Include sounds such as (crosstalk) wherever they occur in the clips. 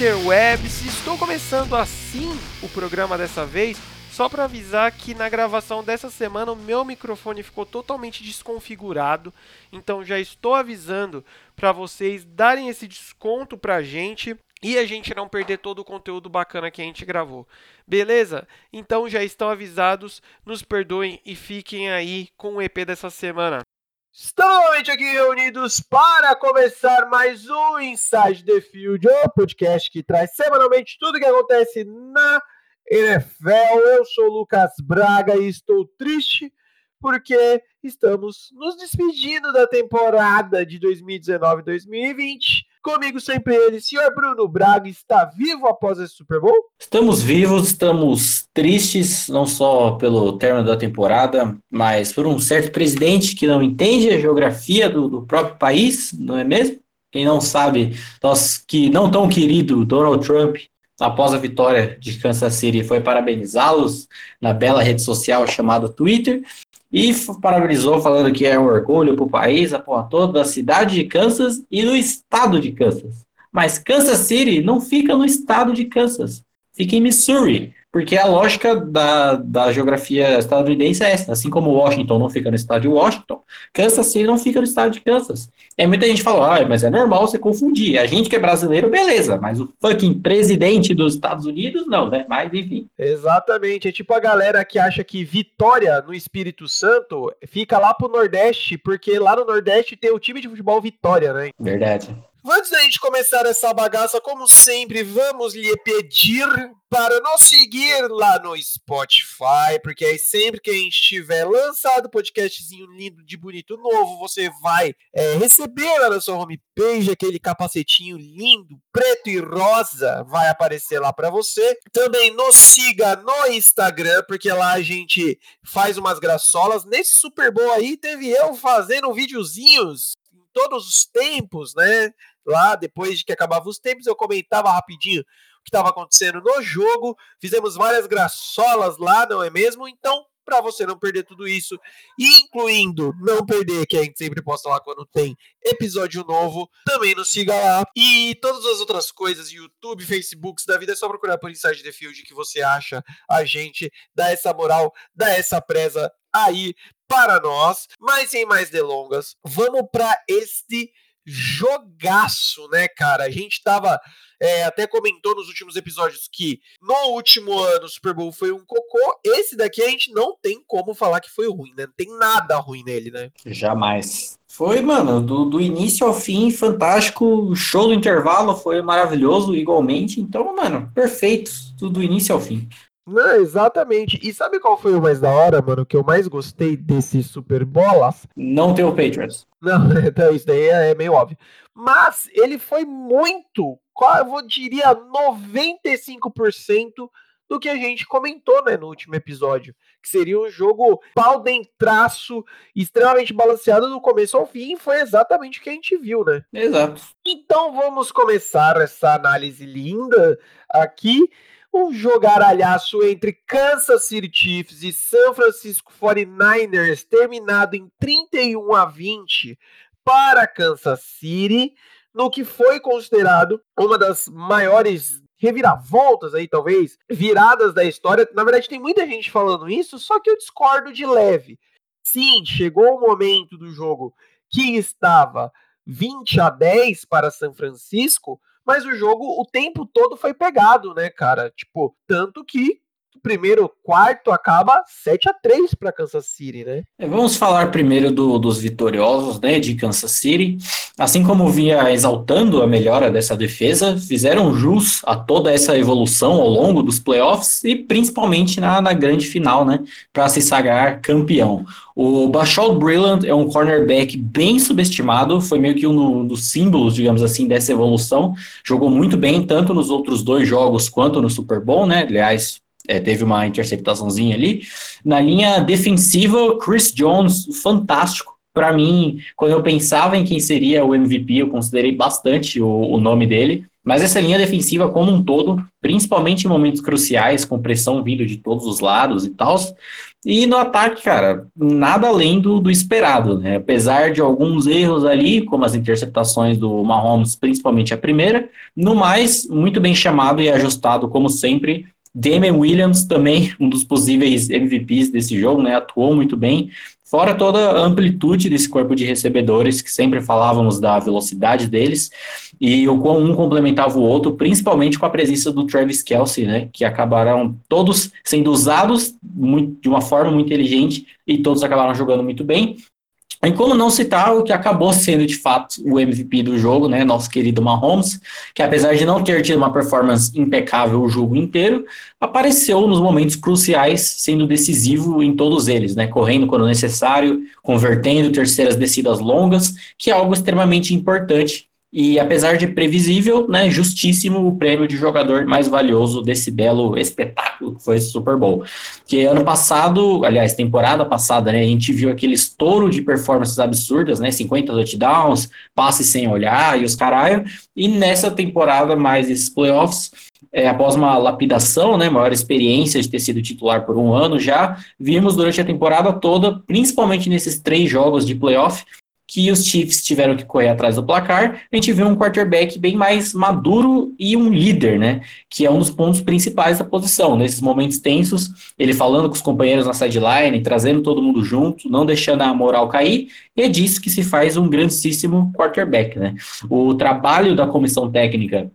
interwebs. Estou começando assim o programa dessa vez, só para avisar que na gravação dessa semana o meu microfone ficou totalmente desconfigurado, então já estou avisando para vocês darem esse desconto pra gente e a gente não perder todo o conteúdo bacana que a gente gravou. Beleza? Então já estão avisados, nos perdoem e fiquem aí com o EP dessa semana. Estamos novamente aqui reunidos para começar mais um Inside the Field, o podcast que traz semanalmente tudo o que acontece na NFL. Eu sou o Lucas Braga e estou triste porque estamos nos despedindo da temporada de 2019-2020. Comigo sempre ele, senhor Bruno Braga, está vivo após esse Super Bowl? Estamos vivos, estamos tristes, não só pelo término da temporada, mas por um certo presidente que não entende a geografia do, do próprio país, não é mesmo? Quem não sabe, nós que não tão querido Donald Trump, após a vitória de Kansas City, foi parabenizá-los na bela rede social chamada Twitter e parabenizou falando que é um orgulho para o país, a porra toda, da cidade de Kansas e do estado de Kansas. Mas Kansas City não fica no estado de Kansas, fica em Missouri. Porque a lógica da, da geografia estadunidense é essa. Assim como Washington não fica no estado de Washington, Kansas City não fica no estado de Kansas. E muita gente fala, ah, mas é normal você confundir. A gente que é brasileiro, beleza, mas o fucking presidente dos Estados Unidos, não, né? Mas enfim. Exatamente. É tipo a galera que acha que Vitória, no Espírito Santo, fica lá pro Nordeste, porque lá no Nordeste tem o time de futebol Vitória, né? Verdade. Antes da gente começar essa bagaça, como sempre, vamos lhe pedir para nos seguir lá no Spotify, porque aí sempre que a gente tiver lançado podcastzinho lindo, de bonito, novo, você vai é, receber lá na sua homepage aquele capacetinho lindo, preto e rosa, vai aparecer lá para você. Também nos siga no Instagram, porque lá a gente faz umas graçolas. Nesse Super Bowl aí, teve eu fazendo videozinhos todos os tempos, né? Lá, depois de que acabava os tempos, eu comentava rapidinho o que estava acontecendo no jogo. Fizemos várias graçolas lá, não é mesmo? Então, para você não perder tudo isso, incluindo não perder, que a gente sempre posta lá quando tem episódio novo, também nos siga lá. E todas as outras coisas, YouTube, Facebook da vida, é só procurar por Inside the Field que você acha a gente, dá essa moral, dá essa presa aí para nós. Mas sem mais delongas, vamos para este jogaço, né, cara? A gente tava. É, até comentou nos últimos episódios que no último ano o Super Bowl foi um cocô. Esse daqui a gente não tem como falar que foi ruim, né? Não tem nada ruim nele, né? Jamais. Foi, mano, do, do início ao fim, fantástico. O show do intervalo foi maravilhoso, igualmente. Então, mano, perfeito. Tudo do início ao fim. Não, exatamente. E sabe qual foi o mais da hora, mano? Que eu mais gostei desse Super Bolas? Não ter o Patriots. Não, (laughs) então isso daí é meio óbvio. Mas ele foi muito, eu diria 95% do que a gente comentou né, no último episódio. Que seria um jogo pau traço, extremamente balanceado do começo ao fim. Foi exatamente o que a gente viu, né? Exato. Então vamos começar essa análise linda aqui um jogaralhaço entre Kansas City Chiefs e San Francisco 49ers, terminado em 31 a 20 para Kansas City, no que foi considerado uma das maiores reviravoltas aí, talvez, viradas da história. Na verdade, tem muita gente falando isso, só que eu discordo de leve. Sim, chegou o momento do jogo que estava 20 a 10 para São Francisco, mas o jogo o tempo todo foi pegado, né, cara? Tipo, tanto que primeiro quarto acaba 7 a 3 para Kansas City, né? É, vamos falar primeiro do, dos vitoriosos, né, de Kansas City. Assim como vinha exaltando a melhora dessa defesa, fizeram jus a toda essa evolução ao longo dos playoffs e principalmente na, na grande final, né, para se sagrar campeão. O Bashal Brillant é um cornerback bem subestimado, foi meio que um dos símbolos, digamos assim, dessa evolução. Jogou muito bem, tanto nos outros dois jogos quanto no Super Bowl, né? Aliás, é, teve uma interceptaçãozinha ali. Na linha defensiva, Chris Jones, fantástico. Para mim, quando eu pensava em quem seria o MVP, eu considerei bastante o, o nome dele. Mas essa linha defensiva como um todo, principalmente em momentos cruciais, com pressão vindo de todos os lados e tal, e no ataque, cara, nada além do, do, esperado, né? Apesar de alguns erros ali, como as interceptações do Mahomes, principalmente a primeira, no mais, muito bem chamado e ajustado, como sempre. Damian Williams também, um dos possíveis MVPs desse jogo, né? Atuou muito bem. Fora toda a amplitude desse corpo de recebedores, que sempre falávamos da velocidade deles, e o quão um complementava o outro, principalmente com a presença do Travis Kelsey, né, que acabaram todos sendo usados muito, de uma forma muito inteligente e todos acabaram jogando muito bem. E como não citar o que acabou sendo de fato o MVP do jogo, né, nosso querido Mahomes, que apesar de não ter tido uma performance impecável o jogo inteiro, apareceu nos momentos cruciais, sendo decisivo em todos eles, né, correndo quando necessário, convertendo terceiras descidas longas, que é algo extremamente importante e apesar de previsível, né, justíssimo o prêmio de jogador mais valioso desse belo espetáculo que foi esse Super Bowl. Que ano passado, aliás, temporada passada, né, a gente viu aquele estouro de performances absurdas, né, 50 touchdowns, passe sem olhar e os caralho. E nessa temporada mais esses playoffs, é, após uma lapidação, né, maior experiência de ter sido titular por um ano já, vimos durante a temporada toda, principalmente nesses três jogos de playoff, que os Chiefs tiveram que correr atrás do placar, a gente vê um quarterback bem mais maduro e um líder, né? Que é um dos pontos principais da posição. Nesses momentos tensos, ele falando com os companheiros na sideline, trazendo todo mundo junto, não deixando a moral cair, e é disso que se faz um grandíssimo quarterback, né? O trabalho da comissão técnica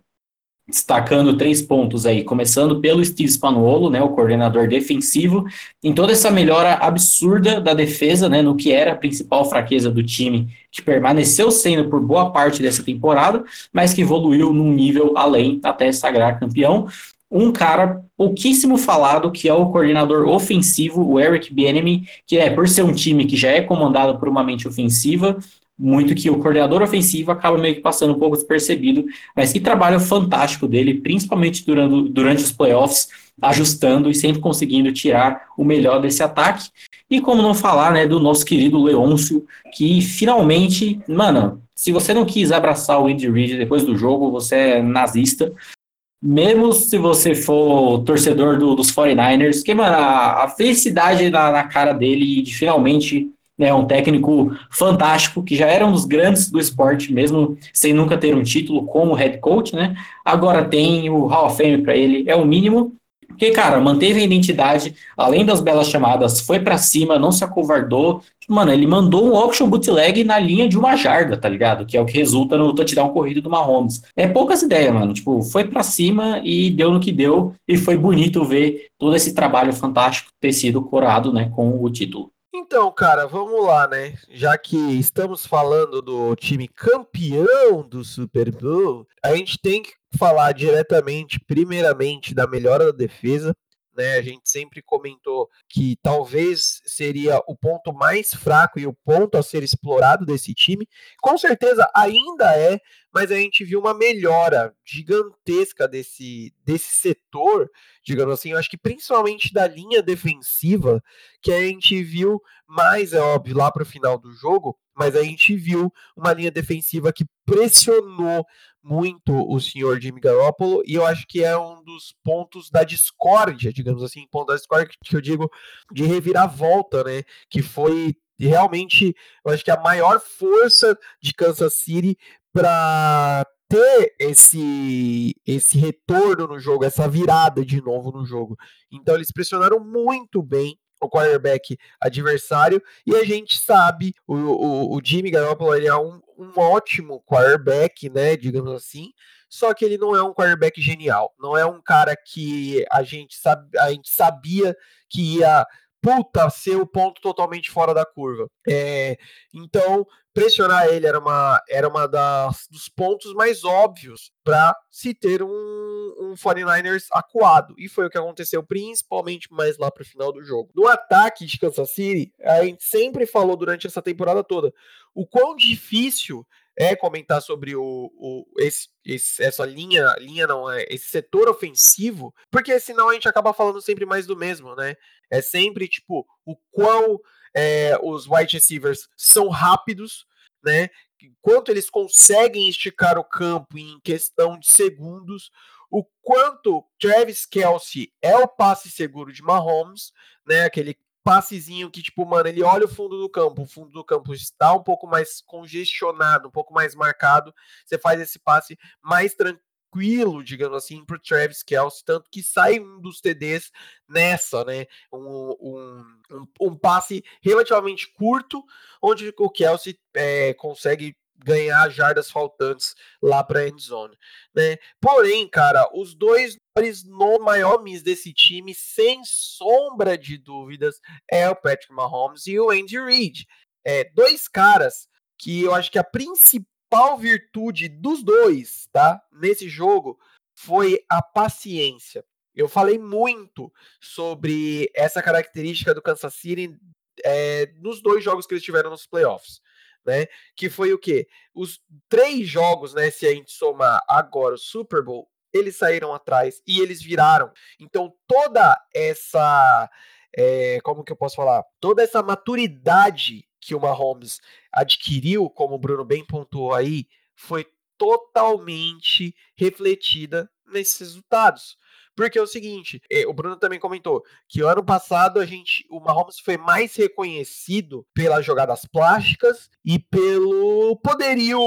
destacando três pontos aí, começando pelo Steve Spanuolo, né, o coordenador defensivo, em toda essa melhora absurda da defesa, né, no que era a principal fraqueza do time, que permaneceu sendo por boa parte dessa temporada, mas que evoluiu num nível além até sagrar campeão. Um cara pouquíssimo falado, que é o coordenador ofensivo, o Eric Bieniemy, que é, por ser um time que já é comandado por uma mente ofensiva, muito que o coordenador ofensivo acaba meio que passando um pouco despercebido, mas que trabalho fantástico dele, principalmente durante, durante os playoffs, ajustando e sempre conseguindo tirar o melhor desse ataque. E como não falar, né, do nosso querido Leôncio, que finalmente, mano, se você não quis abraçar o Andy Reid depois do jogo, você é nazista. Mesmo se você for torcedor do, dos 49ers, que, mano, a, a felicidade na, na cara dele de finalmente né, um técnico fantástico, que já era um dos grandes do esporte, mesmo sem nunca ter um título como head coach, né? Agora tem o Hall of Fame para ele, é o mínimo. Porque, cara, manteve a identidade, além das belas chamadas, foi para cima, não se acovardou. Mano, ele mandou um auction bootleg na linha de uma jarda, tá ligado? Que é o que resulta no touchdown corrido do Mahomes. É poucas ideias, mano. Tipo, foi para cima e deu no que deu. E foi bonito ver todo esse trabalho fantástico ter sido corado, né, com o título. Então, cara, vamos lá, né? Já que estamos falando do time campeão do Super Bowl, a gente tem que falar diretamente, primeiramente, da melhora da defesa. Né, a gente sempre comentou que talvez seria o ponto mais fraco e o ponto a ser explorado desse time. Com certeza ainda é, mas a gente viu uma melhora gigantesca desse, desse setor, digamos assim. Eu acho que principalmente da linha defensiva, que a gente viu mais, é óbvio, lá para o final do jogo, mas a gente viu uma linha defensiva que pressionou muito o senhor Jimmy Garoppolo, e eu acho que é um dos pontos da discórdia, digamos assim, ponto da discórdia que eu digo de reviravolta, né? Que foi realmente, eu acho que a maior força de Kansas City para ter esse esse retorno no jogo, essa virada de novo no jogo. Então eles pressionaram muito bem o quarterback adversário e a gente sabe o, o, o Jimmy Garoppolo ele é um, um ótimo quarterback, né, digamos assim. Só que ele não é um quarterback genial, não é um cara que a gente sabe, a gente sabia que ia puta ser o ponto totalmente fora da curva. É, então pressionar ele era uma, era uma das, dos pontos mais óbvios para se ter um, um 49ers acuado. E foi o que aconteceu, principalmente mais lá para o final do jogo. No ataque de Kansas City, a gente sempre falou durante essa temporada toda o quão difícil é comentar sobre o, o esse, esse, essa linha, linha não é, esse setor ofensivo, porque senão a gente acaba falando sempre mais do mesmo, né? É sempre tipo o quão é, os wide receivers são rápidos, né? quanto eles conseguem esticar o campo em questão de segundos, o quanto Travis Kelsey é o passe seguro de Mahomes, né? Aquele passezinho que, tipo, mano, ele olha o fundo do campo, o fundo do campo está um pouco mais congestionado, um pouco mais marcado, você faz esse passe mais tranquilo, digamos assim, pro Travis Kelsey, tanto que sai um dos TDs nessa, né? Um, um, um, um passe relativamente curto, onde o Kelsey é, consegue ganhar jardas faltantes lá para a endzone, né? Porém, cara, os dois no maior miss desse time, sem sombra de dúvidas, é o Patrick Mahomes e o Andy Reid. É, dois caras que eu acho que a principal virtude dos dois, tá? Nesse jogo foi a paciência. Eu falei muito sobre essa característica do Kansas City é, nos dois jogos que eles tiveram nos playoffs né? Que foi o quê? Os três jogos, né? Se a gente somar agora o Super Bowl, eles saíram atrás e eles viraram. Então toda essa, é, como que eu posso falar? Toda essa maturidade que o Mahomes adquiriu, como o Bruno bem pontuou aí, foi totalmente refletida nesses resultados. Porque é o seguinte, é, o Bruno também comentou que ano passado a gente, o Mahomes foi mais reconhecido pelas jogadas plásticas e pelo poderio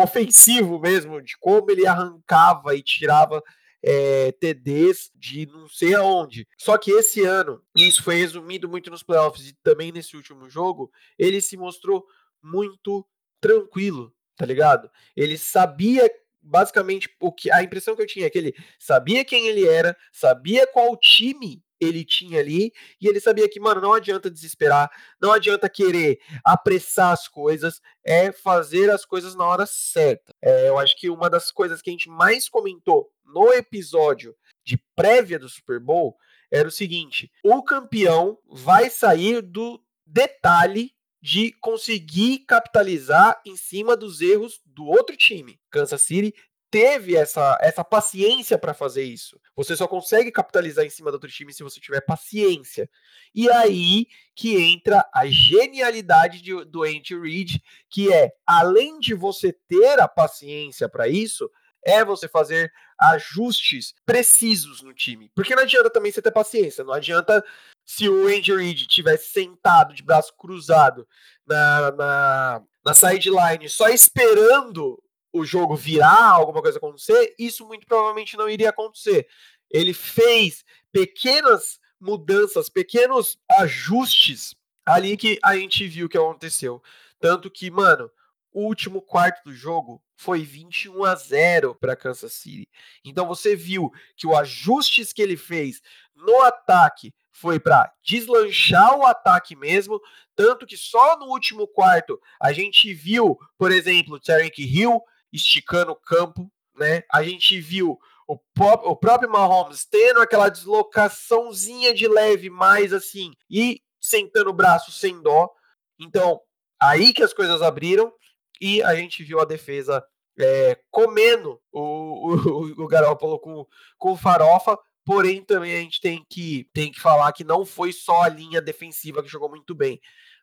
ofensivo mesmo, de como ele arrancava e tirava é, TDs de não sei aonde. Só que esse ano, e isso foi resumido muito nos playoffs e também nesse último jogo, ele se mostrou muito tranquilo, tá ligado? Ele sabia basicamente o que a impressão que eu tinha é que ele sabia quem ele era, sabia qual time ele tinha ali, e ele sabia que, mano, não adianta desesperar, não adianta querer apressar as coisas, é fazer as coisas na hora certa. É, eu acho que uma das coisas que a gente mais comentou no episódio de prévia do Super Bowl era o seguinte: o campeão vai sair do detalhe de conseguir capitalizar em cima dos erros do outro time. Kansas City teve essa, essa paciência para fazer isso. Você só consegue capitalizar em cima do outro time se você tiver paciência. E aí que entra a genialidade de, do Andy Reid, que é, além de você ter a paciência para isso, é você fazer ajustes precisos no time. Porque não adianta também você ter paciência, não adianta se o Andy Reid tivesse sentado de braço cruzado na, na, na sideline só esperando o jogo virar, alguma coisa acontecer, isso muito provavelmente não iria acontecer. Ele fez pequenas mudanças, pequenos ajustes ali que a gente viu que aconteceu. Tanto que, mano, o último quarto do jogo foi 21 a 0 para Kansas City. Então você viu que o ajustes que ele fez no ataque foi para deslanchar o ataque mesmo, tanto que só no último quarto a gente viu, por exemplo, o Tarek Hill esticando o campo, né? A gente viu o, o próprio Mahomes tendo aquela deslocaçãozinha de leve mais assim e sentando o braço sem dó. Então, aí que as coisas abriram e a gente viu a defesa é, comendo o, o, o Garoppolo com, com farofa, porém também a gente tem que, tem que falar que não foi só a linha defensiva que jogou muito bem.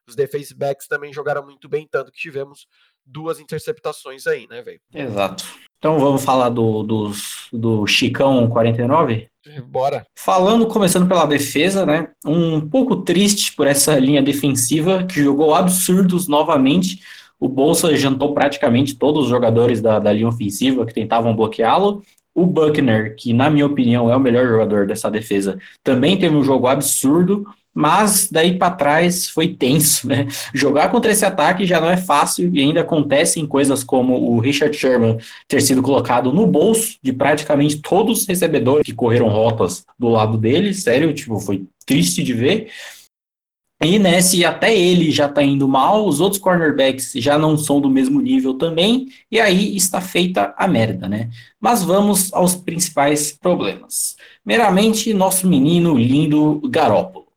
Os defense backs também jogaram muito bem, tanto que tivemos duas interceptações aí, né, velho? Exato. Então vamos falar do, do, do Chicão 49? Bora. Falando, começando pela defesa, né? Um pouco triste por essa linha defensiva que jogou absurdos novamente o Bolsa jantou praticamente todos os jogadores da, da linha ofensiva que tentavam bloqueá-lo. O Buckner, que na minha opinião é o melhor jogador dessa defesa, também teve um jogo absurdo, mas daí para trás foi tenso, né? (laughs) Jogar contra esse ataque já não é fácil e ainda acontecem coisas como o Richard Sherman ter sido colocado no bolso de praticamente todos os recebedores que correram rotas do lado dele, sério, tipo, foi triste de ver. E né, se até ele já está indo mal, os outros cornerbacks já não são do mesmo nível também, e aí está feita a merda, né? Mas vamos aos principais problemas. Meramente, nosso menino lindo Garópolo.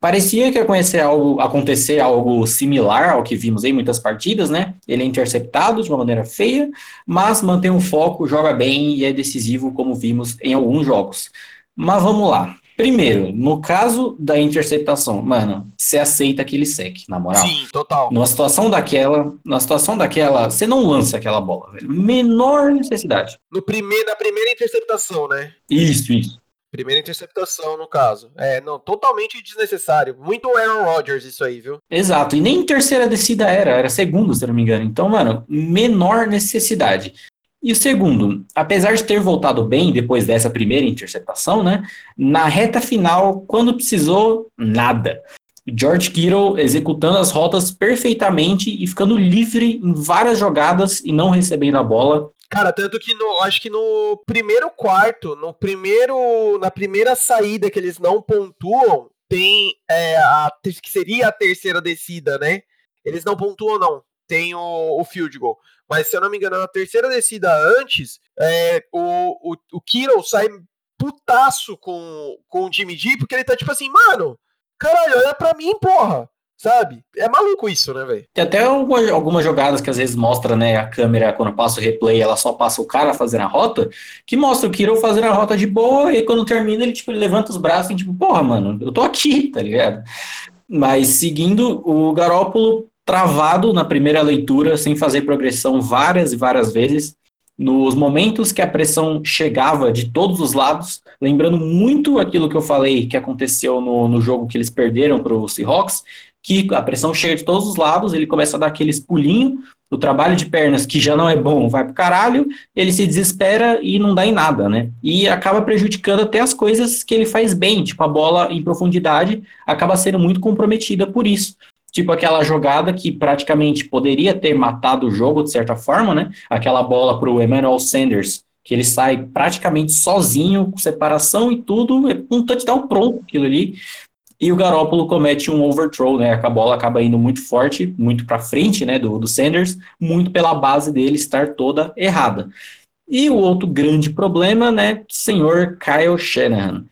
Parecia que ia algo, acontecer algo similar ao que vimos em muitas partidas, né? Ele é interceptado de uma maneira feia, mas mantém o foco, joga bem e é decisivo, como vimos em alguns jogos. Mas vamos lá. Primeiro, no caso da interceptação, mano, você aceita aquele sec, na moral. Sim, total. Numa situação daquela, na situação daquela, você não lança aquela bola, velho. Menor necessidade. No primeiro, na primeira interceptação, né? Isso, isso. Primeira interceptação, no caso. É, não, totalmente desnecessário. Muito Aaron Rodgers isso aí, viu? Exato. E nem terceira descida era, era segundo, se eu não me engano. Então, mano, menor necessidade. E o segundo, apesar de ter voltado bem depois dessa primeira interceptação, né? Na reta final, quando precisou, nada. George Kittle executando as rotas perfeitamente e ficando livre em várias jogadas e não recebendo a bola. Cara, tanto que no, acho que no primeiro quarto, no primeiro, na primeira saída que eles não pontuam, tem é, a que seria a terceira descida, né? Eles não pontuam não, tem o, o field goal. Mas se eu não me engano, na terceira descida antes, é, o, o, o sai putaço com, com o Jimmy G, porque ele tá tipo assim, mano, caralho, olha pra mim, porra. Sabe? É maluco isso, né, velho? Tem até algumas jogadas que às vezes mostra, né, a câmera, quando passa o replay, ela só passa o cara fazendo a rota, que mostra o Kiro fazendo a rota de boa, e quando termina, ele, tipo, ele levanta os braços e, tipo, porra, mano, eu tô aqui, tá ligado? Mas seguindo, o Garópolo travado na primeira leitura, sem fazer progressão várias e várias vezes. Nos momentos que a pressão chegava de todos os lados, lembrando muito aquilo que eu falei que aconteceu no, no jogo que eles perderam para os Seahawks, que a pressão chega de todos os lados, ele começa a dar aqueles pulinhos, o trabalho de pernas, que já não é bom, vai pro caralho, ele se desespera e não dá em nada, né? E acaba prejudicando até as coisas que ele faz bem, tipo a bola em profundidade acaba sendo muito comprometida por isso tipo aquela jogada que praticamente poderia ter matado o jogo de certa forma, né? Aquela bola para o Emmanuel Sanders, que ele sai praticamente sozinho, com separação e tudo, é um touchdown pronto aquilo ali. E o Garópolo comete um overthrow, né? A bola acaba indo muito forte, muito para frente, né? Do, do Sanders, muito pela base dele estar toda errada. E o outro grande problema, né? Senhor Kyle Shanahan.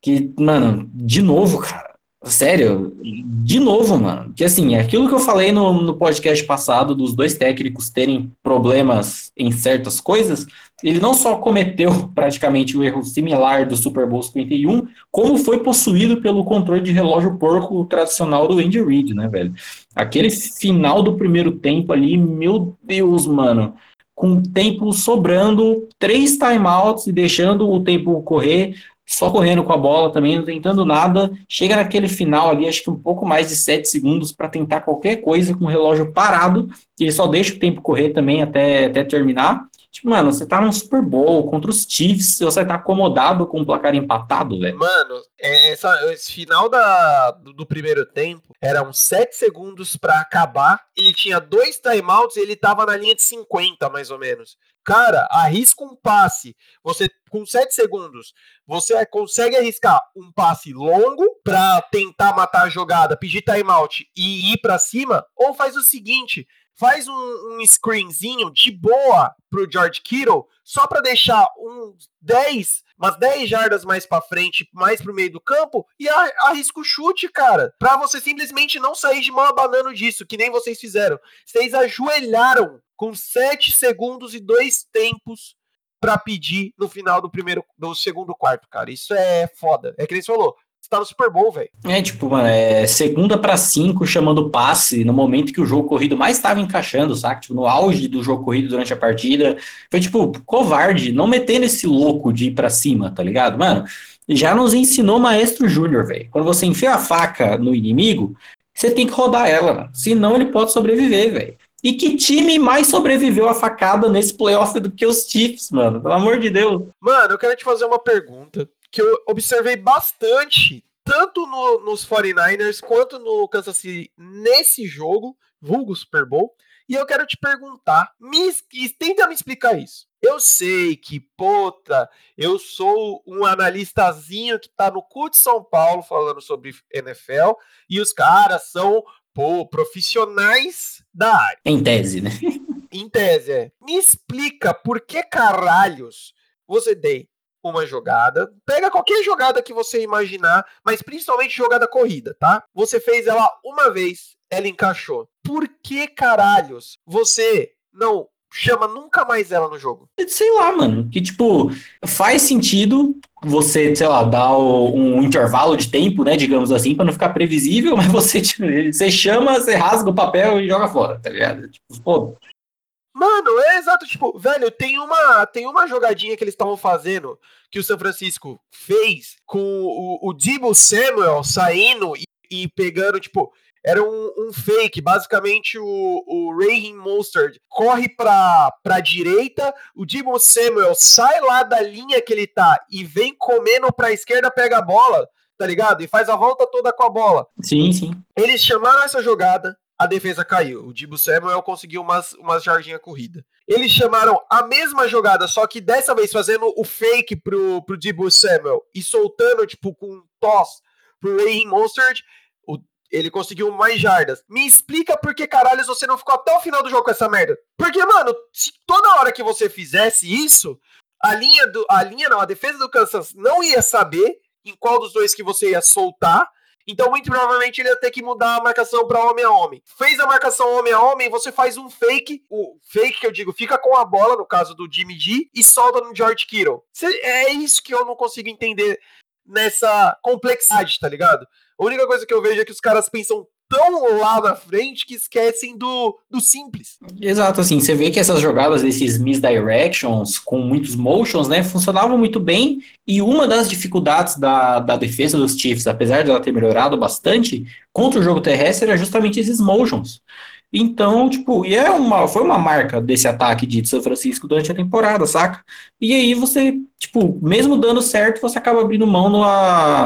Que, mano, de novo, cara Sério, de novo, mano. Que assim, é aquilo que eu falei no, no podcast passado dos dois técnicos terem problemas em certas coisas, ele não só cometeu praticamente o um erro similar do Super Bowl 51, como foi possuído pelo controle de relógio porco tradicional do Andy Reid, né, velho? Aquele final do primeiro tempo ali, meu Deus, mano com tempo sobrando, três timeouts e deixando o tempo correr, só correndo com a bola também, não tentando nada. Chega naquele final ali, acho que um pouco mais de 7 segundos para tentar qualquer coisa com o relógio parado. E ele só deixa o tempo correr também até, até terminar. Tipo, mano, você tá num Super Bowl contra os Chiefs, você tá acomodado com o placar empatado, velho. Mano, é, essa, esse final da, do, do primeiro tempo eram 7 segundos para acabar. Ele tinha dois timeouts e ele tava na linha de 50, mais ou menos. Cara, arrisca um passe. Você, com 7 segundos, você consegue arriscar um passe longo para tentar matar a jogada, pedir timeout e ir para cima, ou faz o seguinte faz um, um screenzinho de boa pro George Kittle, só para deixar uns 10, umas 10 jardas mais para frente, mais pro meio do campo, e arrisca o chute, cara. Pra você simplesmente não sair de mão abanando disso, que nem vocês fizeram. Vocês ajoelharam com 7 segundos e 2 tempos para pedir no final do primeiro do segundo quarto, cara. Isso é foda. É que nem você falou tá no Super Bowl, velho. É, tipo, mano, é segunda para cinco chamando passe no momento que o jogo corrido mais estava encaixando, saca? Tipo, no auge do jogo corrido durante a partida. Foi, tipo, covarde, não metendo esse louco de ir pra cima, tá ligado? Mano, já nos ensinou Maestro Júnior, velho. Quando você enfia a faca no inimigo, você tem que rodar ela, mano. senão ele pode sobreviver, velho. E que time mais sobreviveu à facada nesse playoff do que os Chiefs, mano? Pelo amor de Deus. Mano, eu quero te fazer uma pergunta que eu observei bastante, tanto no, nos 49ers quanto no Kansas City nesse jogo, vulgo Super Bowl. E eu quero te perguntar, me, tenta me explicar isso. Eu sei que, puta, eu sou um analistazinho que tá no CUT de São Paulo falando sobre NFL e os caras são, pô, profissionais da área. Em tese, né? (laughs) Em tese, é. Me explica por que caralhos você tem uma jogada, pega qualquer jogada que você imaginar, mas principalmente jogada corrida, tá? Você fez ela uma vez, ela encaixou. Por que caralhos você não chama nunca mais ela no jogo? Sei lá, mano. Que, tipo, faz sentido você, sei lá, dar um intervalo de tempo, né, digamos assim, para não ficar previsível, (laughs) mas você, tipo, você chama, você rasga o papel e joga fora, tá ligado? Tipo, pô. Mano, é exato, tipo, velho, tem uma, tem uma jogadinha que eles estavam fazendo que o São Francisco fez com o, o Debo Samuel saindo e, e pegando, tipo, era um, um, fake. Basicamente, o, o Raheem Mostert corre pra, pra direita, o Debo Samuel sai lá da linha que ele tá e vem comendo pra esquerda, pega a bola, tá ligado? E faz a volta toda com a bola. Sim, sim. Eles chamaram essa jogada, a defesa caiu. O Debo Samuel conseguiu umas, umas jardinha corrida. Eles chamaram a mesma jogada, só que dessa vez fazendo o fake pro, pro Debo Samuel e soltando, tipo, com um toss pro Raheem Mostert ele conseguiu mais jardas. Me explica por que caralho você não ficou até o final do jogo com essa merda. Porque, mano, se toda hora que você fizesse isso, a linha do. A linha não, a defesa do Kansas não ia saber em qual dos dois que você ia soltar. Então, muito provavelmente, ele ia ter que mudar a marcação para homem a homem. Fez a marcação homem a homem, você faz um fake. O fake que eu digo, fica com a bola, no caso do Jimmy G, e solta no George Kittle. É isso que eu não consigo entender nessa complexidade, tá ligado? A única coisa que eu vejo é que os caras pensam tão lá na frente que esquecem do, do simples. Exato, assim, você vê que essas jogadas desses misdirections com muitos motions, né, funcionavam muito bem, e uma das dificuldades da, da defesa dos Chiefs, apesar de ela ter melhorado bastante, contra o jogo terrestre era justamente esses motions. Então, tipo, e é uma, foi uma marca desse ataque de São Francisco durante a temporada, saca? E aí você, tipo, mesmo dando certo, você acaba abrindo mão no.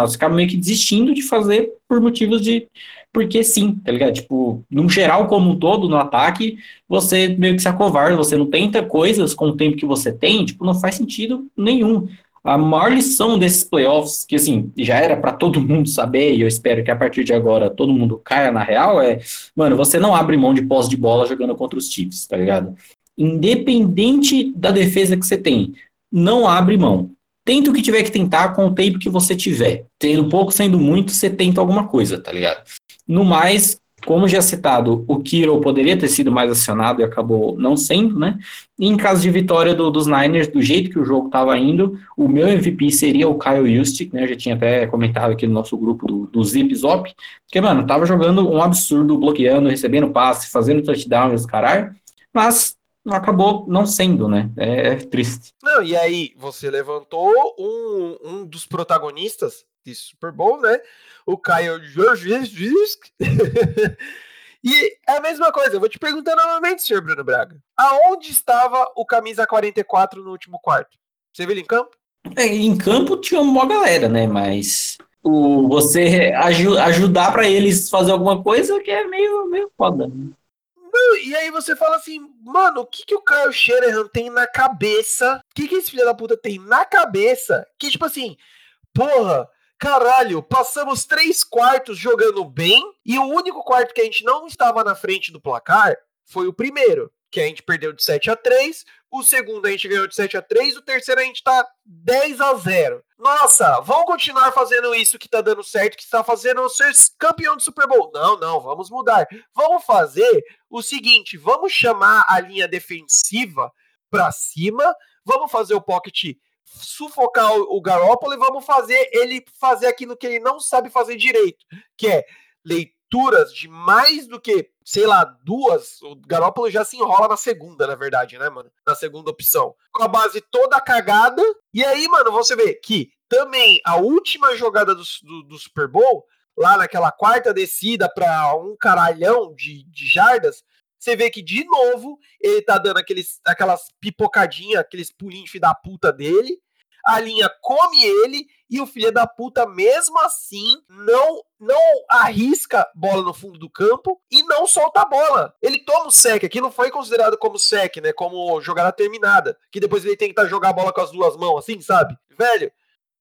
Você acaba meio que desistindo de fazer por motivos de. Porque sim, tá ligado? Tipo, no geral, como um todo, no ataque, você meio que se acovarda, você não tenta coisas com o tempo que você tem, tipo, não faz sentido nenhum a maior lição desses playoffs, que assim, já era para todo mundo saber, e eu espero que a partir de agora todo mundo caia na real, é, mano, você não abre mão de posse de bola jogando contra os Chiefs, tá ligado? Independente da defesa que você tem, não abre mão. Tenta o que tiver que tentar com o tempo que você tiver. Tendo pouco, sendo muito, você tenta alguma coisa, tá ligado? No mais, como já citado, o Kiro poderia ter sido mais acionado e acabou não sendo, né? E em caso de vitória do, dos Niners, do jeito que o jogo estava indo, o meu MVP seria o Kyle Juszczyk, né? Eu já tinha até comentado aqui no nosso grupo do, do Zip Zop, porque, mano, tava jogando um absurdo, bloqueando, recebendo passe, fazendo touchdown e os caralho, mas acabou não sendo, né? É, é, triste. Não, e aí você levantou um, um dos protagonistas de Super Bowl, né? o Caio Jorge. (laughs) e é a mesma coisa, eu vou te perguntar novamente, senhor Bruno Braga. Aonde estava o camisa 44 no último quarto? Você viu ele em campo? É, em campo tinha uma galera, né? Mas o, você aj ajudar para eles fazer alguma coisa que é meio, meio foda. Né? E aí você fala assim, mano, o que, que o Kyle Shanahan tem na cabeça? O que, que esse filho da puta tem na cabeça? Que, tipo assim, porra, Caralho, passamos três quartos jogando bem e o único quarto que a gente não estava na frente do placar foi o primeiro, que a gente perdeu de 7 a 3, o segundo a gente ganhou de 7 a 3, o terceiro a gente tá 10 a 0. Nossa, vamos continuar fazendo isso que tá dando certo, que está fazendo ser campeão do Super Bowl. Não, não, vamos mudar. Vamos fazer o seguinte, vamos chamar a linha defensiva para cima, vamos fazer o pocket sufocar o, o Garópolo e vamos fazer ele fazer aquilo que ele não sabe fazer direito, que é leituras de mais do que, sei lá, duas. O Garópolo já se enrola na segunda, na verdade, né, mano? Na segunda opção. Com a base toda cagada. E aí, mano, você vê que também a última jogada do, do, do Super Bowl, lá naquela quarta descida para um caralhão de, de jardas, você vê que, de novo, ele tá dando aqueles, aquelas pipocadinhas, aqueles pulinhos da puta dele. A linha come ele e o filho da puta, mesmo assim, não não arrisca bola no fundo do campo e não solta a bola. Ele toma o sec, aqui não foi considerado como sec, né? Como jogada terminada. Que depois ele tenta jogar a bola com as duas mãos, assim, sabe? Velho,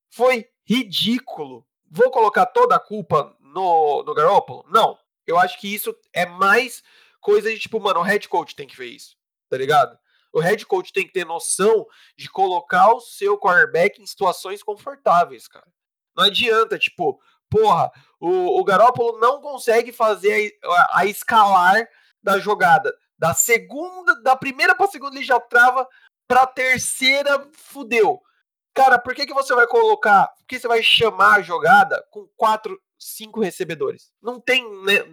foi ridículo. Vou colocar toda a culpa no, no Garoppolo? Não. Eu acho que isso é mais coisa de tipo, mano, o head coach tem que ver isso, tá ligado? O head coach tem que ter noção de colocar o seu quarterback em situações confortáveis, cara. Não adianta, tipo, porra, o, o Garópolo não consegue fazer a, a, escalar da jogada. Da segunda, da primeira pra segunda ele já trava, pra terceira fudeu. Cara, por que, que você vai colocar. Por que você vai chamar a jogada com quatro, cinco recebedores? Não tem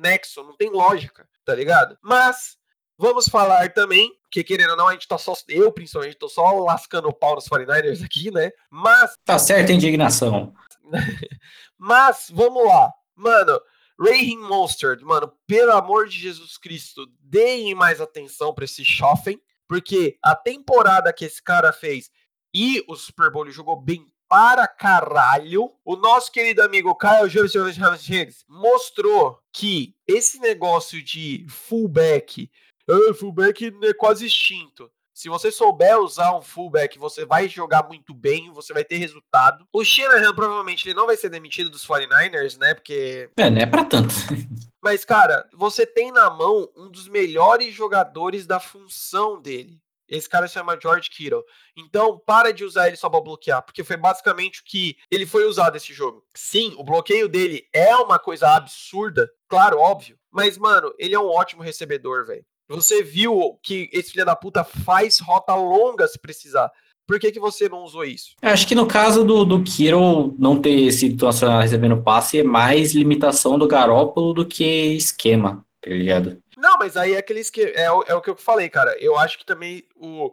nexo, não tem lógica, tá ligado? Mas vamos falar também, que querendo ou não, a gente tá só. Eu, principalmente, tô só lascando o pau nos 49ers aqui, né? Mas. Tá certa a indignação. (laughs) Mas, vamos lá. Mano, Raheem Monster, mano, pelo amor de Jesus Cristo, deem mais atenção para esse Schoffen, porque a temporada que esse cara fez e o Super Bowl jogou bem para caralho. O nosso querido amigo Kyle James mostrou que esse negócio de fullback, uh, fullback é quase extinto. Se você souber usar um fullback, você vai jogar muito bem, você vai ter resultado. O Shanahan provavelmente ele não vai ser demitido dos 49ers, né? Porque. É, não é pra tanto. Mas, cara, você tem na mão um dos melhores jogadores da função dele. Esse cara se chama George Kittle. Então, para de usar ele só para bloquear, porque foi basicamente o que ele foi usado nesse jogo. Sim, o bloqueio dele é uma coisa absurda, claro, óbvio. Mas, mano, ele é um ótimo recebedor, velho. Você viu que esse filho da puta faz rota longa se precisar. Por que, que você não usou isso? Acho que no caso do, do Kiro não ter sido recebendo passe é mais limitação do Garópolo do que esquema, tá ligado? Não, mas aí é aquele esquema. É, é o que eu falei, cara. Eu acho que também o,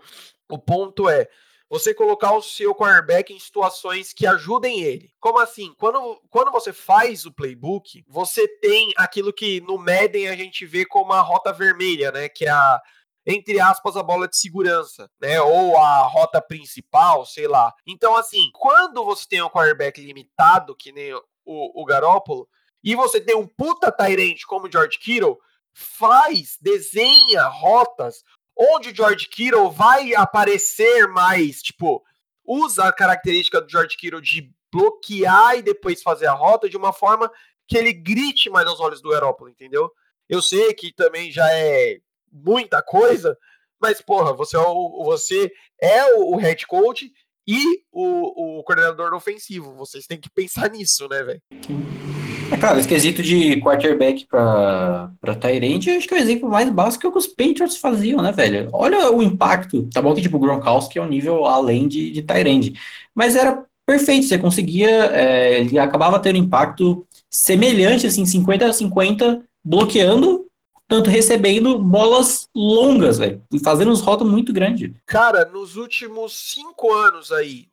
o ponto é você colocar o seu quarterback em situações que ajudem ele. Como assim? Quando, quando você faz o playbook, você tem aquilo que no Madden a gente vê como a rota vermelha, né? Que é a, entre aspas, a bola de segurança, né? Ou a rota principal, sei lá. Então, assim, quando você tem um quarterback limitado, que nem o, o Garópolo, e você tem um puta Tyrant como o George Kittle, faz, desenha rotas onde o George Kittle vai aparecer mais, tipo, usa a característica do George Kittle de bloquear e depois fazer a rota de uma forma que ele grite mais aos olhos do Garoppolo, entendeu? Eu sei que também já é muita coisa, mas porra, você é o, você é o head coach e o, o coordenador ofensivo. Vocês têm que pensar nisso, né, velho? É claro, esse de quarterback pra, pra Tyrande, acho que é o exemplo mais básico que os Patriots faziam, né, velho? Olha o impacto. Tá bom que, tipo, o Gronkowski é um nível além de, de Tyrande. Mas era perfeito, você conseguia, é, ele acabava tendo impacto semelhante, assim, 50 a 50, bloqueando, tanto recebendo bolas longas, velho, e fazendo uns rotas muito grandes. Cara, nos últimos cinco anos aí,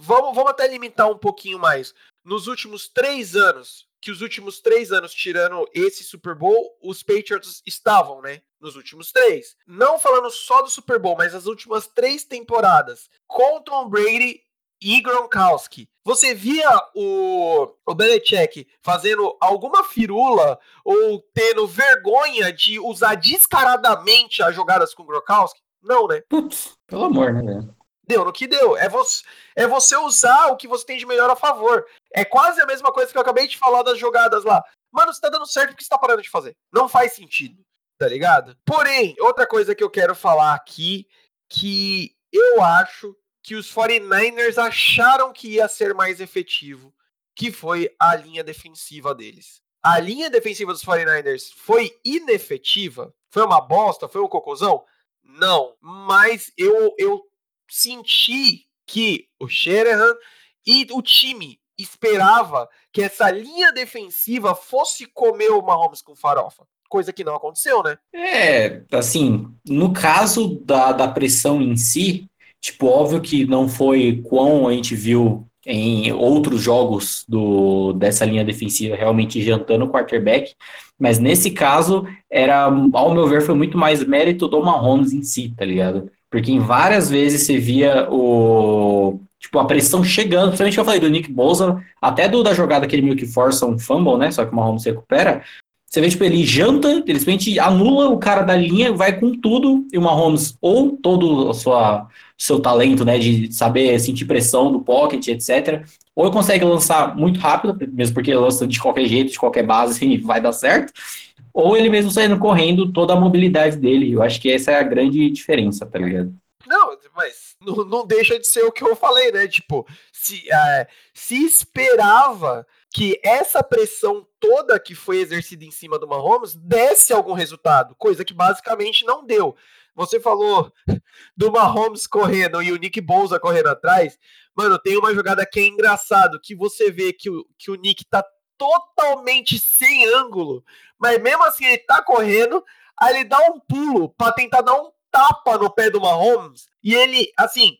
vamos, vamos até limitar um pouquinho mais. Nos últimos três anos, que os últimos três anos, tirando esse Super Bowl, os Patriots estavam, né? Nos últimos três. Não falando só do Super Bowl, mas as últimas três temporadas, com Tom Brady e Gronkowski. Você via o, o Belichick fazendo alguma firula ou tendo vergonha de usar descaradamente as jogadas com Gronkowski? Não, né? Putz, pelo amor, né, velho? Deu no que deu. É você, é você usar o que você tem de melhor a favor. É quase a mesma coisa que eu acabei de falar das jogadas lá. Mano, você tá dando certo porque você tá parando de fazer. Não faz sentido, tá ligado? Porém, outra coisa que eu quero falar aqui, que eu acho que os 49ers acharam que ia ser mais efetivo, que foi a linha defensiva deles. A linha defensiva dos 49ers foi inefetiva? Foi uma bosta? Foi um cocôzão? Não, mas eu, eu senti que o Shanahan e o time esperava que essa linha defensiva fosse comer o Mahomes com farofa. Coisa que não aconteceu, né? É, assim, no caso da, da pressão em si, tipo, óbvio que não foi quão a gente viu em outros jogos do, dessa linha defensiva realmente jantando o quarterback, mas nesse caso, era, ao meu ver, foi muito mais mérito do Mahomes em si, tá ligado? Porque em várias vezes você via o tipo a pressão chegando, principalmente que eu falei do Nick Bosa, até do da jogada que ele meio que força um fumble, né? Só que o Mahomes recupera. Você vê, tipo, ele janta, ele simplesmente anula o cara da linha, vai com tudo, e o Mahomes, ou todo o sua, seu talento, né, de saber sentir pressão do pocket, etc., ou consegue lançar muito rápido, mesmo porque lança de qualquer jeito, de qualquer base, (laughs) e vai dar certo, ou ele mesmo saindo correndo toda a mobilidade dele. Eu acho que essa é a grande diferença, tá ligado? Não, mas não, não deixa de ser o que eu falei, né? Tipo, se, é, se esperava que essa pressão toda que foi exercida em cima do Mahomes desse algum resultado, coisa que basicamente não deu. Você falou do Mahomes correndo e o Nick Bolsa correndo atrás. Mano, tem uma jogada que é engraçado, que você vê que o, que o Nick tá totalmente sem ângulo, mas mesmo assim ele tá correndo, aí ele dá um pulo para tentar dar um tapa no pé do Mahomes. E ele, assim,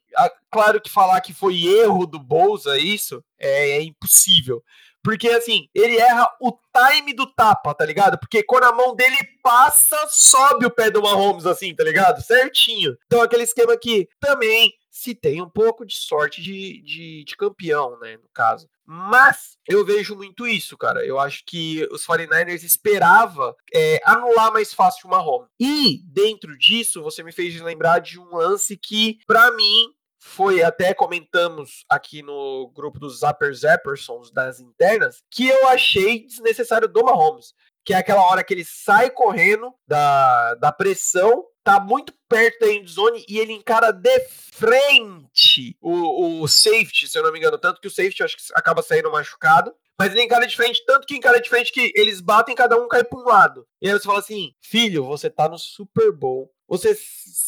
claro que falar que foi erro do Bolsa isso é, é impossível. Porque, assim, ele erra o time do tapa, tá ligado? Porque quando a mão dele passa, sobe o pé do Mahomes, assim, tá ligado? Certinho. Então, aquele esquema que também se tem um pouco de sorte de, de, de, campeão, né, no caso. Mas eu vejo muito isso, cara. Eu acho que os 49ers esperava é, anular mais fácil o Mahomes. E, dentro disso, você me fez lembrar de um lance que, para mim, foi até comentamos aqui no grupo dos Zapper Zappersons das internas, que eu achei desnecessário do Mahomes. Que é aquela hora que ele sai correndo da, da pressão, tá muito perto da endzone e ele encara de frente o, o safety, se eu não me engano. Tanto que o safety acho que acaba saindo machucado. Mas ele encara de frente, tanto que encara de frente que eles batem, cada um cai para um lado. E aí você fala assim: filho, você tá no Super Bowl você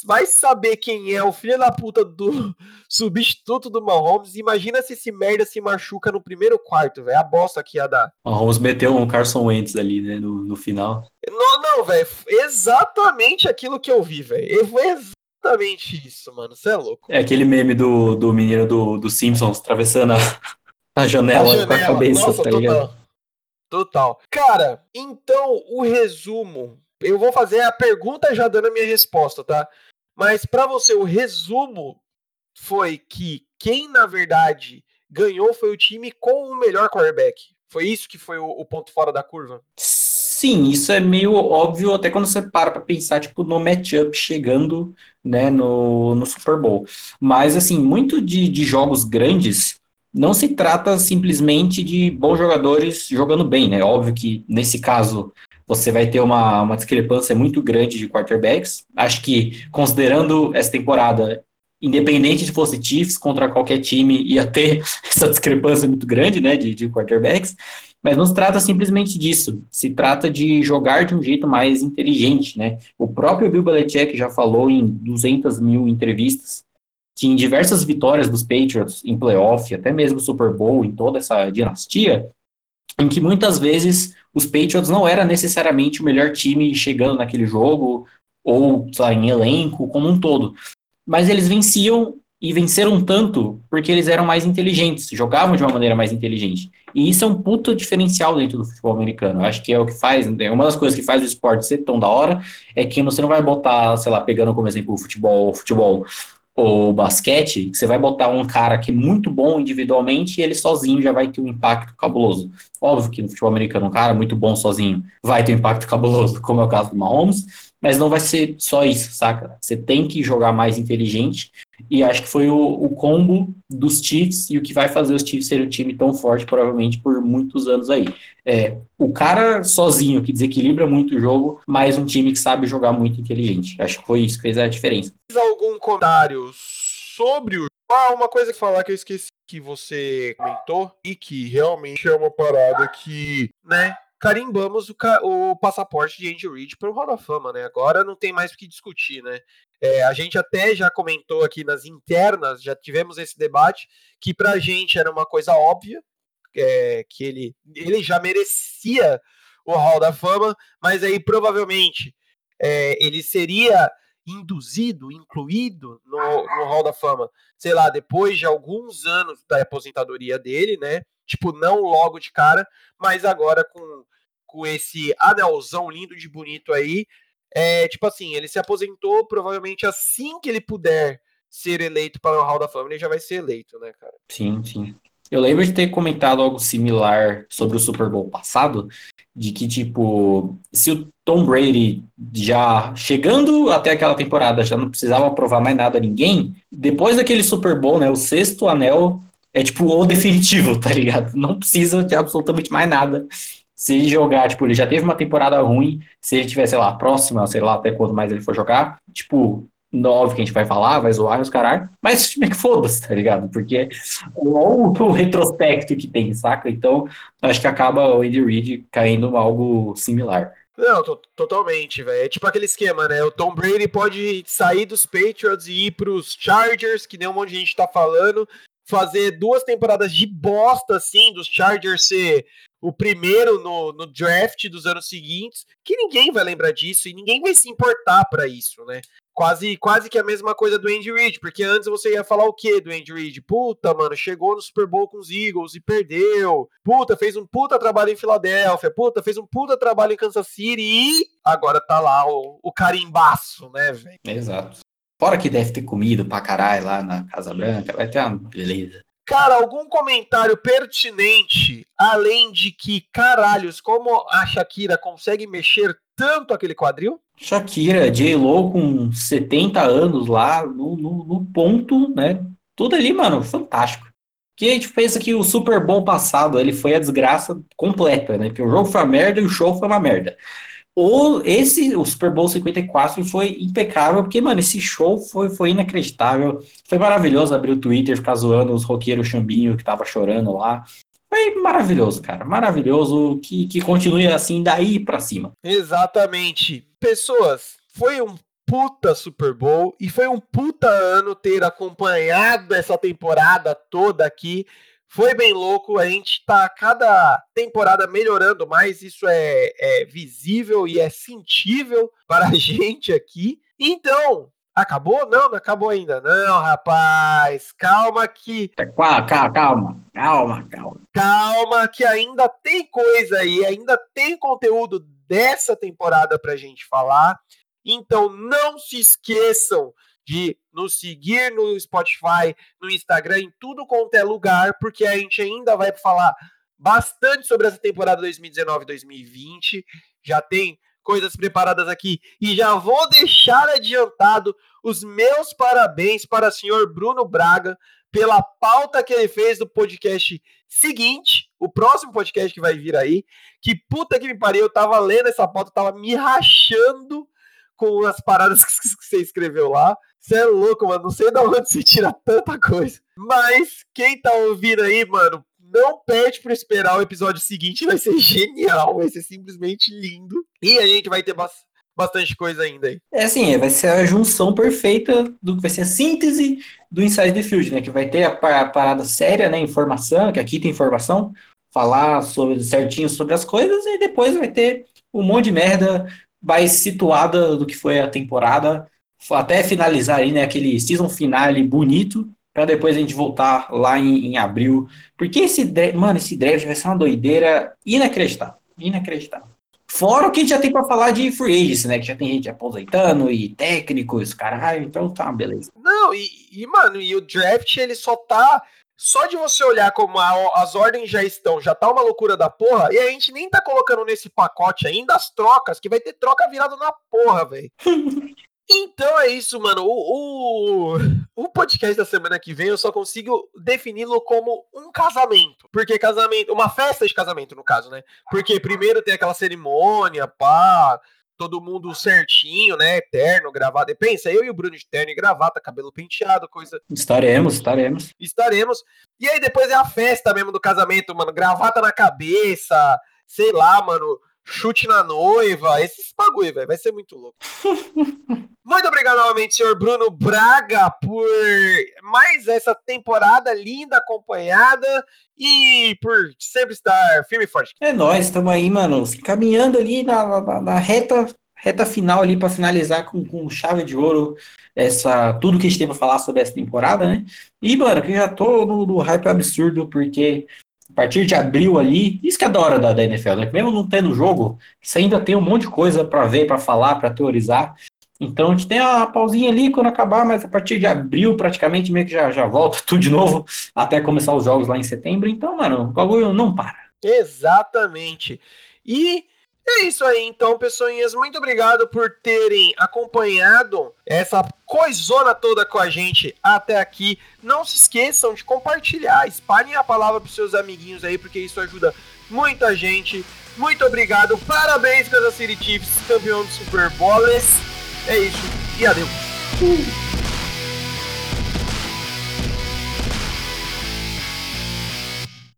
vai saber quem é o filho da puta do (laughs) substituto do Mahomes. Imagina se esse merda se machuca no primeiro quarto, velho. A bosta que ia dar. Mahomes meteu um Carson Wentz ali, né, no, no final. Não, não, velho. Exatamente aquilo que eu vi, velho. Foi exatamente isso, mano. Você é louco. É aquele meme do, do menino do, do Simpsons atravessando a, a, janela, (laughs) a janela, com a cabeça, Nossa, tá ligado? Total. Cara, então o resumo eu vou fazer a pergunta já dando a minha resposta, tá? Mas para você, o resumo foi que quem, na verdade, ganhou foi o time com o melhor quarterback. Foi isso que foi o, o ponto fora da curva? Sim, isso é meio óbvio até quando você para para pensar tipo no matchup chegando, né, no, no Super Bowl. Mas assim, muito de, de jogos grandes não se trata simplesmente de bons jogadores jogando bem, né? Óbvio que nesse caso você vai ter uma, uma discrepância muito grande de quarterbacks. Acho que, considerando essa temporada, independente de fosse Chiefs contra qualquer time, ia ter (laughs) essa discrepância muito grande né, de, de quarterbacks. Mas não se trata simplesmente disso. Se trata de jogar de um jeito mais inteligente, né? O próprio Bill Belichick já falou em 200 mil entrevistas que em diversas vitórias dos Patriots em playoff, até mesmo Super Bowl, em toda essa dinastia, em que muitas vezes os Patriots não era necessariamente o melhor time chegando naquele jogo, ou lá, em elenco, como um todo. Mas eles venciam e venceram tanto porque eles eram mais inteligentes, jogavam de uma maneira mais inteligente. E isso é um puto diferencial dentro do futebol americano. Eu acho que é o que faz, é uma das coisas que faz o esporte ser tão da hora é que você não vai botar, sei lá, pegando como exemplo o futebol, futebol ou basquete, você vai botar um cara que é muito bom individualmente e ele sozinho já vai ter um impacto cabuloso. Óbvio que no futebol americano, um cara muito bom sozinho vai ter um impacto (laughs) cabuloso, como é o caso do Mahomes, mas não vai ser só isso, saca? Você tem que jogar mais inteligente e acho que foi o, o combo dos Chiefs e o que vai fazer os Chiefs serem um time tão forte, provavelmente, por muitos anos aí. É, o cara sozinho que desequilibra muito o jogo, mais um time que sabe jogar muito inteligente. Acho que foi isso que fez a diferença. Algum comentário sobre o ah, uma coisa que falar que eu esqueci que você comentou e que realmente é uma parada que, né, carimbamos o, o passaporte de Andy Reid para o Hall da Fama, né? Agora não tem mais o que discutir, né? É, a gente até já comentou aqui nas internas, já tivemos esse debate, que para a gente era uma coisa óbvia, é, que ele, ele já merecia o Hall da Fama, mas aí provavelmente é, ele seria induzido, incluído no, no Hall da Fama, sei lá, depois de alguns anos da aposentadoria dele, né? Tipo, não logo de cara, mas agora com, com esse anelzão lindo de bonito aí. É, tipo assim, ele se aposentou, provavelmente assim que ele puder ser eleito para o Hall da Fama, ele já vai ser eleito, né, cara? Sim, sim. Eu lembro de ter comentado algo similar sobre o Super Bowl passado, de que, tipo, se o Tom Brady já chegando até aquela temporada já não precisava provar mais nada a ninguém, depois daquele Super Bowl, né, o sexto anel é tipo o definitivo, (laughs) tá ligado? Não precisa de absolutamente mais nada. Se ele jogar, tipo, ele já teve uma temporada ruim, se ele tiver, sei lá, próxima, sei lá, até quanto mais ele for jogar, tipo, Óbvio que a gente vai falar, vai zoar os caralho, mas (laughs) time que foda-se, tá ligado? Porque o, o retrospecto que tem, saca? Então, acho que acaba o Andy Reid caindo em algo similar. Não, totalmente, velho. É tipo aquele esquema, né? O Tom Brady pode sair dos Patriots e ir pros Chargers, que nem um monte de gente tá falando, fazer duas temporadas de bosta, assim, dos Chargers ser o primeiro no, no draft dos anos seguintes, que ninguém vai lembrar disso e ninguém vai se importar para isso, né? Quase, quase que a mesma coisa do Andy Reid, porque antes você ia falar o quê do Andy Reid? Puta, mano, chegou no Super Bowl com os Eagles e perdeu. Puta, fez um puta trabalho em Filadélfia. Puta, fez um puta trabalho em Kansas City e agora tá lá o, o carimbaço, né, velho? Exato. Fora que deve ter comido pra caralho lá na Casa Branca, vai ter uma beleza. Cara, algum comentário pertinente, além de que, caralhos, como a Shakira consegue mexer tanto aquele quadril? Shakira, J-Lo com 70 anos lá, no, no, no, ponto, né? Tudo ali, mano, fantástico. Que a gente pensa que o Super Bowl passado, ele foi a desgraça completa, né? Que o jogo foi uma merda e o show foi uma merda. O, esse, o Super Bowl 54 foi impecável, porque, mano, esse show foi, foi inacreditável. Foi maravilhoso abrir o Twitter, ficar zoando os roqueiros chambinho que tava chorando lá. Foi maravilhoso, cara. Maravilhoso. Que, que continue assim daí para cima. Exatamente. Pessoas, foi um puta Super Bowl e foi um puta ano ter acompanhado essa temporada toda aqui. Foi bem louco, a gente tá cada temporada melhorando mais, isso é, é visível e é sentível para a (laughs) gente aqui. Então, Acabou? Não, não acabou ainda. Não, rapaz. Calma que. Calma, calma, calma, calma. Calma, que ainda tem coisa aí, ainda tem conteúdo dessa temporada pra gente falar. Então não se esqueçam de nos seguir no Spotify, no Instagram, em tudo quanto é lugar, porque a gente ainda vai falar bastante sobre essa temporada 2019-2020. Já tem coisas preparadas aqui e já vou deixar adiantado os meus parabéns para o senhor Bruno Braga pela pauta que ele fez do podcast seguinte, o próximo podcast que vai vir aí. Que puta que me pariu, eu tava lendo essa pauta, tava me rachando com as paradas (laughs) que você escreveu lá. Você é louco, mano. Não sei de onde você tira tanta coisa. Mas quem tá ouvindo aí, mano, não perde para esperar o episódio seguinte, vai ser (laughs) genial, vai ser simplesmente lindo. E a gente vai ter bastante coisa ainda aí. É assim, vai ser a junção perfeita do que vai ser a síntese do Inside the Field, né? Que vai ter a, parada séria, né? Informação, que aqui tem informação, falar sobre certinho sobre as coisas, e depois vai ter um monte de merda mais situada do que foi a temporada, até finalizar aí, né? Aquele season finale bonito para depois a gente voltar lá em, em abril. Porque esse, mano, esse draft vai ser uma doideira inacreditável. Inacreditável. Fora o que a gente já tem para falar de free agents, né? Que já tem gente aposentando e técnicos, caralho. Então tá, beleza. Não, e, e, mano, e o draft ele só tá. Só de você olhar como a, as ordens já estão, já tá uma loucura da porra, e a gente nem tá colocando nesse pacote ainda as trocas, que vai ter troca virada na porra, velho. (laughs) Então é isso, mano. O, o, o, podcast da semana que vem eu só consigo defini-lo como um casamento. Porque casamento, uma festa de casamento, no caso, né? Porque primeiro tem aquela cerimônia, pá, todo mundo certinho, né? Eterno, gravado. E pensa, eu e o Bruno de terno e gravata, cabelo penteado, coisa. Estaremos, estaremos. Estaremos. E aí depois é a festa mesmo do casamento, mano. Gravata na cabeça, sei lá, mano chute na noiva, esses bagulho, velho. Vai ser muito louco. (laughs) muito obrigado novamente, senhor Bruno Braga, por mais essa temporada linda, acompanhada e por sempre estar firme e forte. É nóis, estamos aí, mano, caminhando ali na, na, na reta reta final ali para finalizar com, com chave de ouro essa tudo que a gente tem para falar sobre essa temporada, né? E, mano, que já tô no, no hype absurdo, porque a partir de abril ali, isso que é da hora da, da NFL, né? Mesmo não tendo jogo, você ainda tem um monte de coisa para ver, para falar, para teorizar. Então a gente tem a pausinha ali quando acabar, mas a partir de abril praticamente meio que já, já volta (laughs) tudo de novo até começar os jogos lá em setembro. Então, mano, o bagulho não para. Exatamente. E é isso aí, então, pessoinhas. Muito obrigado por terem acompanhado essa coisona toda com a gente até aqui. Não se esqueçam de compartilhar, espalhem a palavra para seus amiguinhos aí, porque isso ajuda muita gente. Muito obrigado, parabéns, Kansas City Chiefs, campeão do Super Bowl. É isso e adeus. Uh.